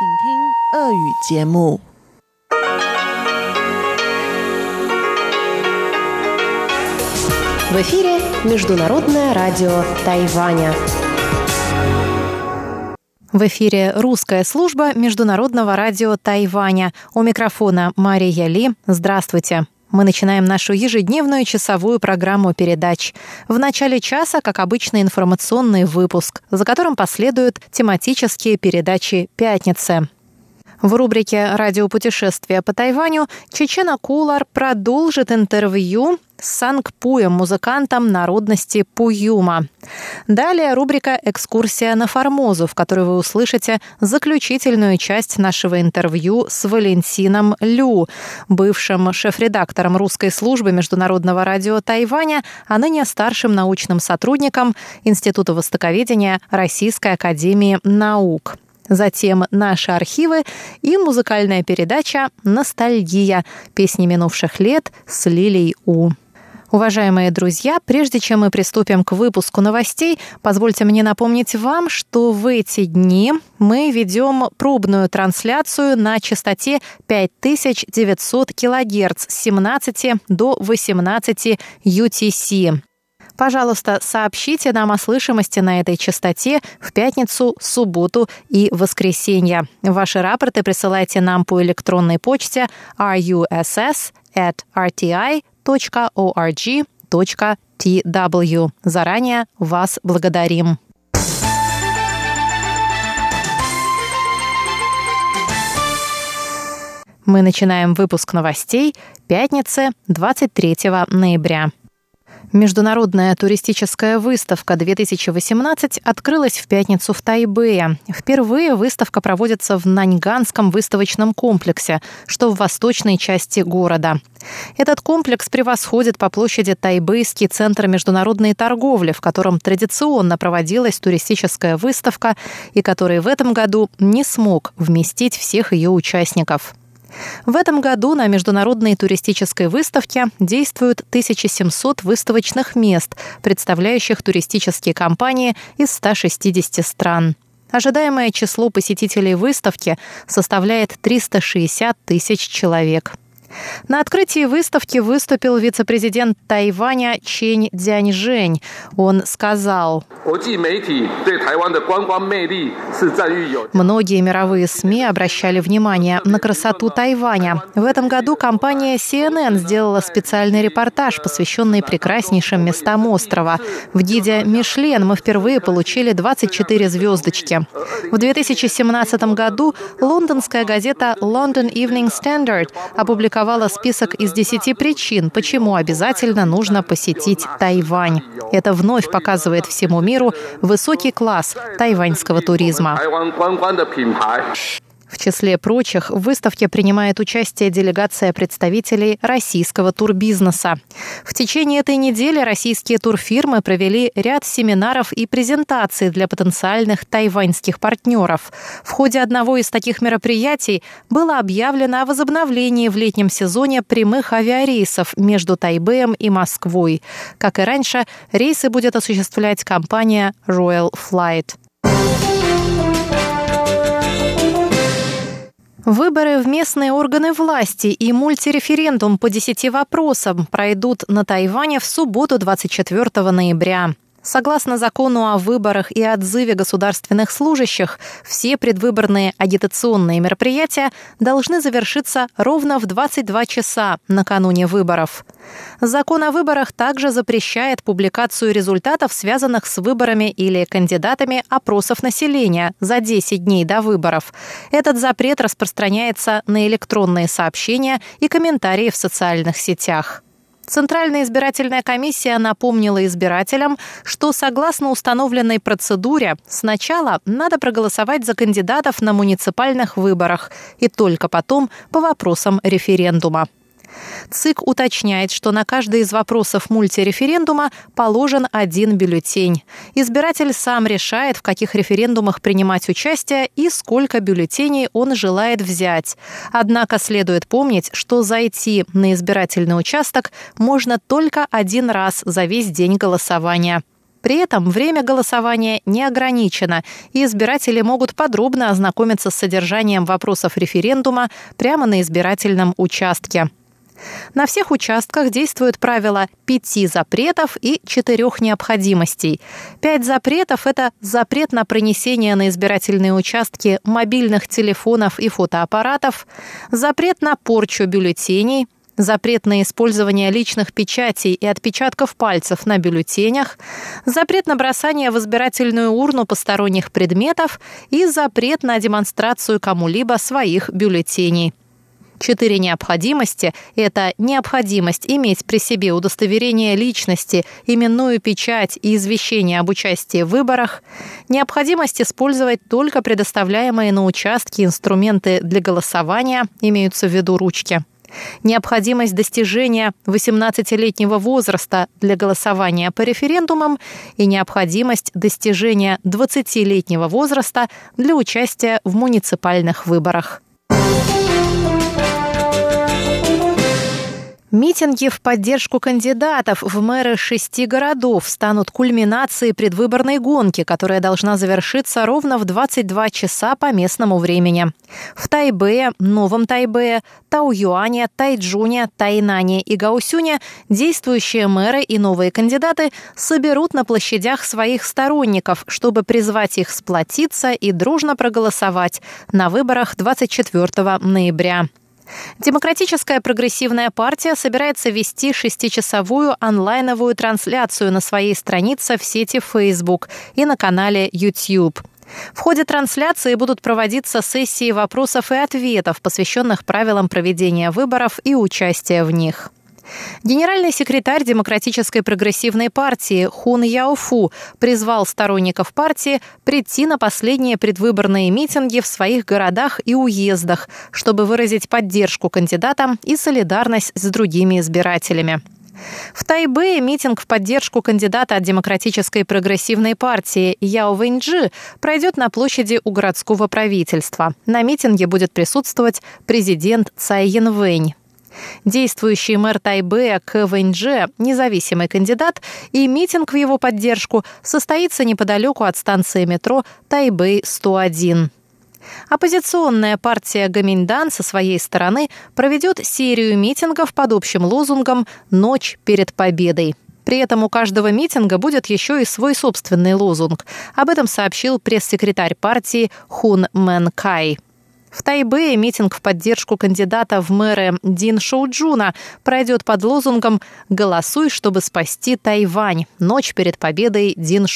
В эфире Международное радио Тайваня. В эфире русская служба Международного радио Тайваня. У микрофона Мария Ли. Здравствуйте. Мы начинаем нашу ежедневную часовую программу передач. В начале часа, как обычно, информационный выпуск, за которым последуют тематические передачи «Пятницы». В рубрике «Радиопутешествия по Тайваню» Чечена Кулар продолжит интервью с Сангпуем, музыкантом народности Пуюма. Далее рубрика «Экскурсия на Формозу», в которой вы услышите заключительную часть нашего интервью с Валентином Лю, бывшим шеф-редактором русской службы Международного радио Тайваня, а ныне старшим научным сотрудником Института востоковедения Российской академии наук затем наши архивы и музыкальная передача «Ностальгия. Песни минувших лет» с Лилей У. Уважаемые друзья, прежде чем мы приступим к выпуску новостей, позвольте мне напомнить вам, что в эти дни мы ведем пробную трансляцию на частоте 5900 кГц с 17 до 18 UTC. Пожалуйста, сообщите нам о слышимости на этой частоте в пятницу, субботу и воскресенье. Ваши рапорты присылайте нам по электронной почте russ at rti.org.tw. Заранее вас благодарим. Мы начинаем выпуск новостей пятницы 23 ноября. Международная туристическая выставка 2018 открылась в пятницу в Тайбэе. Впервые выставка проводится в Наньганском выставочном комплексе, что в восточной части города. Этот комплекс превосходит по площади Тайбэйский центр международной торговли, в котором традиционно проводилась туристическая выставка и который в этом году не смог вместить всех ее участников. В этом году на международной туристической выставке действуют 1700 выставочных мест, представляющих туристические компании из 160 стран. Ожидаемое число посетителей выставки составляет 360 тысяч человек. На открытии выставки выступил вице-президент Тайваня Чень Дзяньжэнь. Он сказал, Многие мировые СМИ обращали внимание на красоту Тайваня. В этом году компания CNN сделала специальный репортаж, посвященный прекраснейшим местам острова. В гиде «Мишлен» мы впервые получили 24 звездочки. В 2017 году лондонская газета London Evening Standard опубликовала опубликовала список из 10 причин, почему обязательно нужно посетить Тайвань. Это вновь показывает всему миру высокий класс тайваньского туризма. В числе прочих в выставке принимает участие делегация представителей российского турбизнеса. В течение этой недели российские турфирмы провели ряд семинаров и презентаций для потенциальных тайваньских партнеров. В ходе одного из таких мероприятий было объявлено о возобновлении в летнем сезоне прямых авиарейсов между Тайбэем и Москвой. Как и раньше, рейсы будет осуществлять компания Royal Flight. Выборы в местные органы власти и мультиреферендум по 10 вопросам пройдут на Тайване в субботу 24 ноября. Согласно закону о выборах и отзыве государственных служащих, все предвыборные агитационные мероприятия должны завершиться ровно в 22 часа накануне выборов. Закон о выборах также запрещает публикацию результатов, связанных с выборами или кандидатами опросов населения за 10 дней до выборов. Этот запрет распространяется на электронные сообщения и комментарии в социальных сетях. Центральная избирательная комиссия напомнила избирателям, что согласно установленной процедуре сначала надо проголосовать за кандидатов на муниципальных выборах и только потом по вопросам референдума. ЦИК уточняет, что на каждый из вопросов мультиреферендума положен один бюллетень. Избиратель сам решает, в каких референдумах принимать участие и сколько бюллетеней он желает взять. Однако следует помнить, что зайти на избирательный участок можно только один раз за весь день голосования. При этом время голосования не ограничено, и избиратели могут подробно ознакомиться с содержанием вопросов референдума прямо на избирательном участке. На всех участках действуют правила пяти запретов и четырех необходимостей. Пять запретов – это запрет на пронесение на избирательные участки мобильных телефонов и фотоаппаратов, запрет на порчу бюллетеней – запрет на использование личных печатей и отпечатков пальцев на бюллетенях, запрет на бросание в избирательную урну посторонних предметов и запрет на демонстрацию кому-либо своих бюллетеней. Четыре необходимости – это необходимость иметь при себе удостоверение личности, именную печать и извещение об участии в выборах, необходимость использовать только предоставляемые на участке инструменты для голосования, имеются в виду ручки – необходимость достижения 18-летнего возраста для голосования по референдумам и необходимость достижения 20-летнего возраста для участия в муниципальных выборах. Митинги в поддержку кандидатов в мэры шести городов станут кульминацией предвыборной гонки, которая должна завершиться ровно в 22 часа по местному времени. В Тайбе, Новом Тайбе, Тауюане, Тайджуне, Тайнане и Гаусюне действующие мэры и новые кандидаты соберут на площадях своих сторонников, чтобы призвать их сплотиться и дружно проголосовать на выборах 24 ноября. Демократическая прогрессивная партия собирается вести шестичасовую онлайновую трансляцию на своей странице в сети Facebook и на канале YouTube. В ходе трансляции будут проводиться сессии вопросов и ответов, посвященных правилам проведения выборов и участия в них. Генеральный секретарь Демократической прогрессивной партии Хун Яофу призвал сторонников партии прийти на последние предвыборные митинги в своих городах и уездах, чтобы выразить поддержку кандидатам и солидарность с другими избирателями. В Тайбэе митинг в поддержку кандидата от Демократической прогрессивной партии Яо Вэньджи пройдет на площади у городского правительства. На митинге будет присутствовать президент Цай Янвэнь. Действующий мэр Тайбэя К. Вэньдже – независимый кандидат, и митинг в его поддержку состоится неподалеку от станции метро Тайбэй-101. Оппозиционная партия Гаминьдан со своей стороны проведет серию митингов под общим лозунгом «Ночь перед победой». При этом у каждого митинга будет еще и свой собственный лозунг. Об этом сообщил пресс-секретарь партии Хун Мэн Кай. В Тайбэе митинг в поддержку кандидата в мэры Дин Шоуджуна пройдет под лозунгом «Голосуй, чтобы спасти Тайвань. Ночь перед победой Дин Шоу